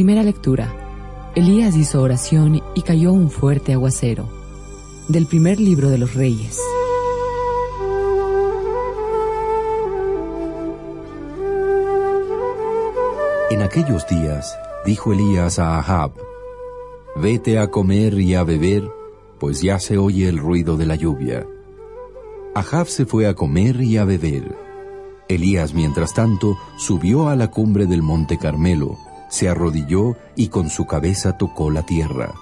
Primera lectura. Elías hizo oración y cayó un fuerte aguacero. Del primer libro de los reyes. En aquellos días dijo Elías a Ahab, Vete a comer y a beber, pues ya se oye el ruido de la lluvia. Ahab se fue a comer y a beber. Elías, mientras tanto, subió a la cumbre del monte Carmelo, se arrodilló y con su cabeza tocó la tierra.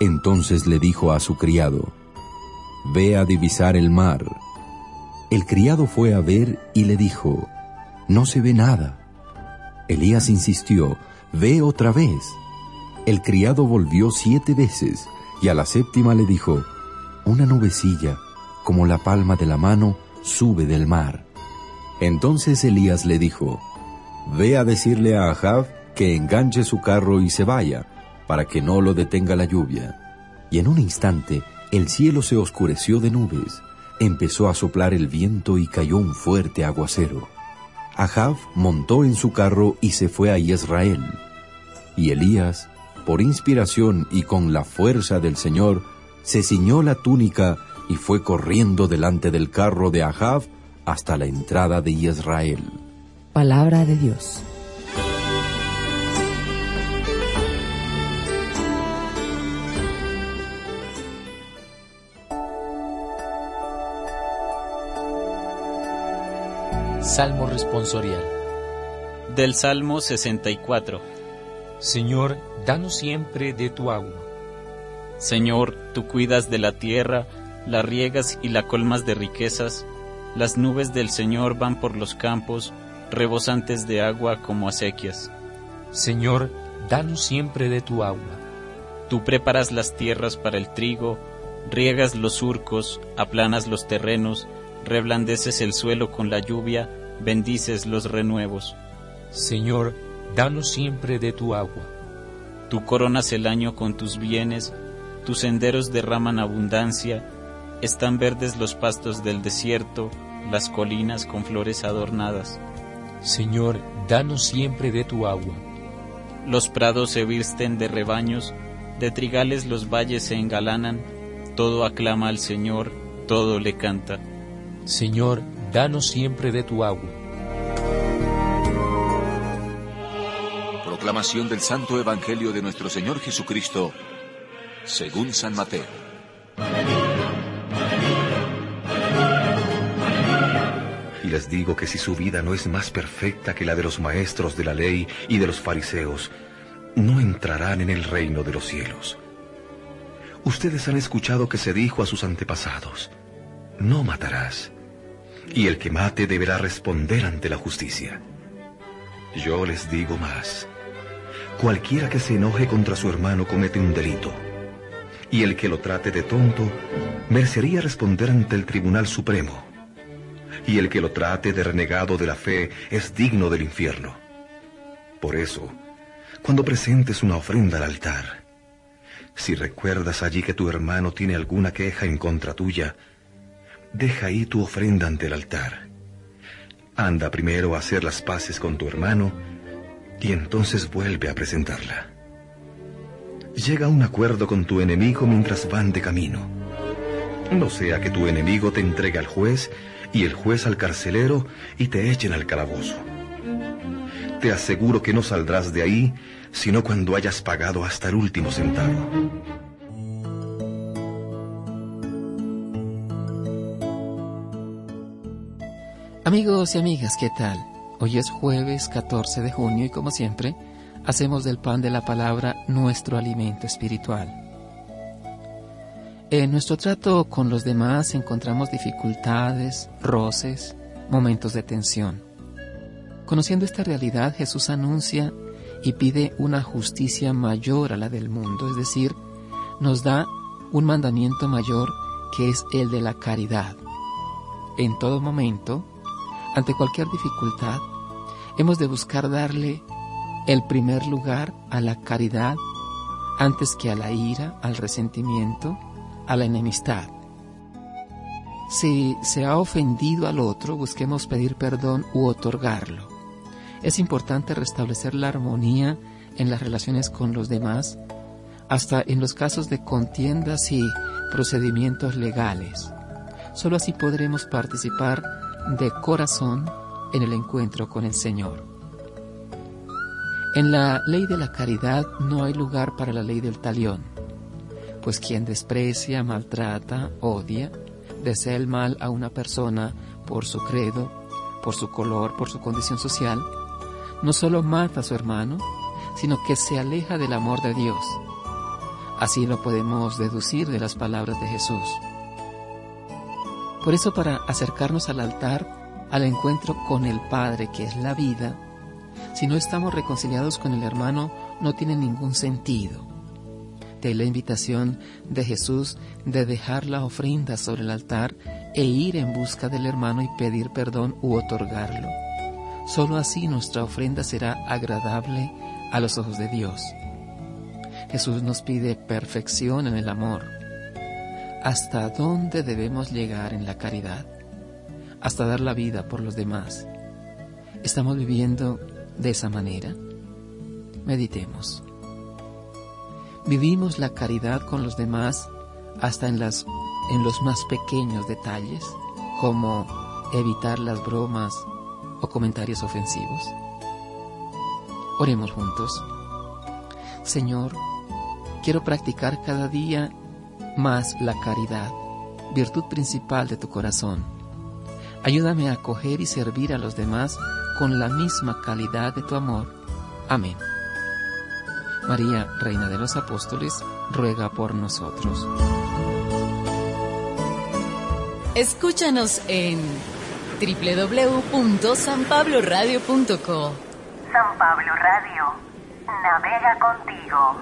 Entonces le dijo a su criado, Ve a divisar el mar. El criado fue a ver y le dijo, No se ve nada. Elías insistió, Ve otra vez. El criado volvió siete veces y a la séptima le dijo, Una nubecilla, como la palma de la mano, sube del mar. Entonces Elías le dijo, Ve a decirle a Ahab que enganche su carro y se vaya, para que no lo detenga la lluvia. Y en un instante el cielo se oscureció de nubes, empezó a soplar el viento y cayó un fuerte aguacero. Ahab montó en su carro y se fue a Israel. Y Elías, por inspiración y con la fuerza del Señor, se ciñó la túnica y fue corriendo delante del carro de Ahab hasta la entrada de Israel. Palabra de Dios. Salmo responsorial. Del Salmo 64. Señor, danos siempre de tu agua. Señor, tú cuidas de la tierra, la riegas y la colmas de riquezas. Las nubes del Señor van por los campos, rebosantes de agua como acequias. Señor, danos siempre de tu agua. Tú preparas las tierras para el trigo, riegas los surcos, aplanas los terrenos, reblandeces el suelo con la lluvia, bendices los renuevos. Señor, danos siempre de tu agua. Tú coronas el año con tus bienes, tus senderos derraman abundancia, están verdes los pastos del desierto, las colinas con flores adornadas. Señor, danos siempre de tu agua. Los prados se visten de rebaños, de trigales los valles se engalanan, todo aclama al Señor, todo le canta. Señor, danos siempre de tu agua. Proclamación del Santo Evangelio de nuestro Señor Jesucristo, según San Mateo. Y les digo que si su vida no es más perfecta que la de los maestros de la ley y de los fariseos, no entrarán en el reino de los cielos. Ustedes han escuchado que se dijo a sus antepasados, no matarás, y el que mate deberá responder ante la justicia. Yo les digo más, cualquiera que se enoje contra su hermano comete un delito, y el que lo trate de tonto merecería responder ante el Tribunal Supremo, y el que lo trate de renegado de la fe es digno del infierno. Por eso, cuando presentes una ofrenda al altar, si recuerdas allí que tu hermano tiene alguna queja en contra tuya, deja ahí tu ofrenda ante el altar. Anda primero a hacer las paces con tu hermano y entonces vuelve a presentarla. Llega a un acuerdo con tu enemigo mientras van de camino. No sea que tu enemigo te entregue al juez y el juez al carcelero y te echen al calabozo. Te aseguro que no saldrás de ahí sino cuando hayas pagado hasta el último centavo. Amigos y amigas, ¿qué tal? Hoy es jueves 14 de junio y como siempre, hacemos del pan de la palabra nuestro alimento espiritual. En nuestro trato con los demás encontramos dificultades, roces, momentos de tensión. Conociendo esta realidad, Jesús anuncia y pide una justicia mayor a la del mundo, es decir, nos da un mandamiento mayor que es el de la caridad. En todo momento, ante cualquier dificultad, hemos de buscar darle el primer lugar a la caridad antes que a la ira, al resentimiento, a la enemistad. Si se ha ofendido al otro, busquemos pedir perdón u otorgarlo. Es importante restablecer la armonía en las relaciones con los demás, hasta en los casos de contiendas y procedimientos legales. Solo así podremos participar de corazón en el encuentro con el Señor. En la ley de la caridad no hay lugar para la ley del talión, pues quien desprecia, maltrata, odia, desea el mal a una persona por su credo, por su color, por su condición social, no solo mata a su hermano, sino que se aleja del amor de Dios. Así lo podemos deducir de las palabras de Jesús. Por eso para acercarnos al altar, al encuentro con el Padre, que es la vida, si no estamos reconciliados con el hermano, no tiene ningún sentido. De la invitación de Jesús de dejar la ofrenda sobre el altar e ir en busca del hermano y pedir perdón u otorgarlo. Solo así nuestra ofrenda será agradable a los ojos de Dios. Jesús nos pide perfección en el amor. ¿Hasta dónde debemos llegar en la caridad? Hasta dar la vida por los demás. ¿Estamos viviendo de esa manera? Meditemos. ¿Vivimos la caridad con los demás hasta en, las, en los más pequeños detalles, como evitar las bromas o comentarios ofensivos? Oremos juntos. Señor, quiero practicar cada día más la caridad, virtud principal de tu corazón. Ayúdame a acoger y servir a los demás con la misma calidad de tu amor. Amén. María, Reina de los Apóstoles, ruega por nosotros. Escúchanos en www.sanpabloradio.co. San Pablo Radio, navega contigo.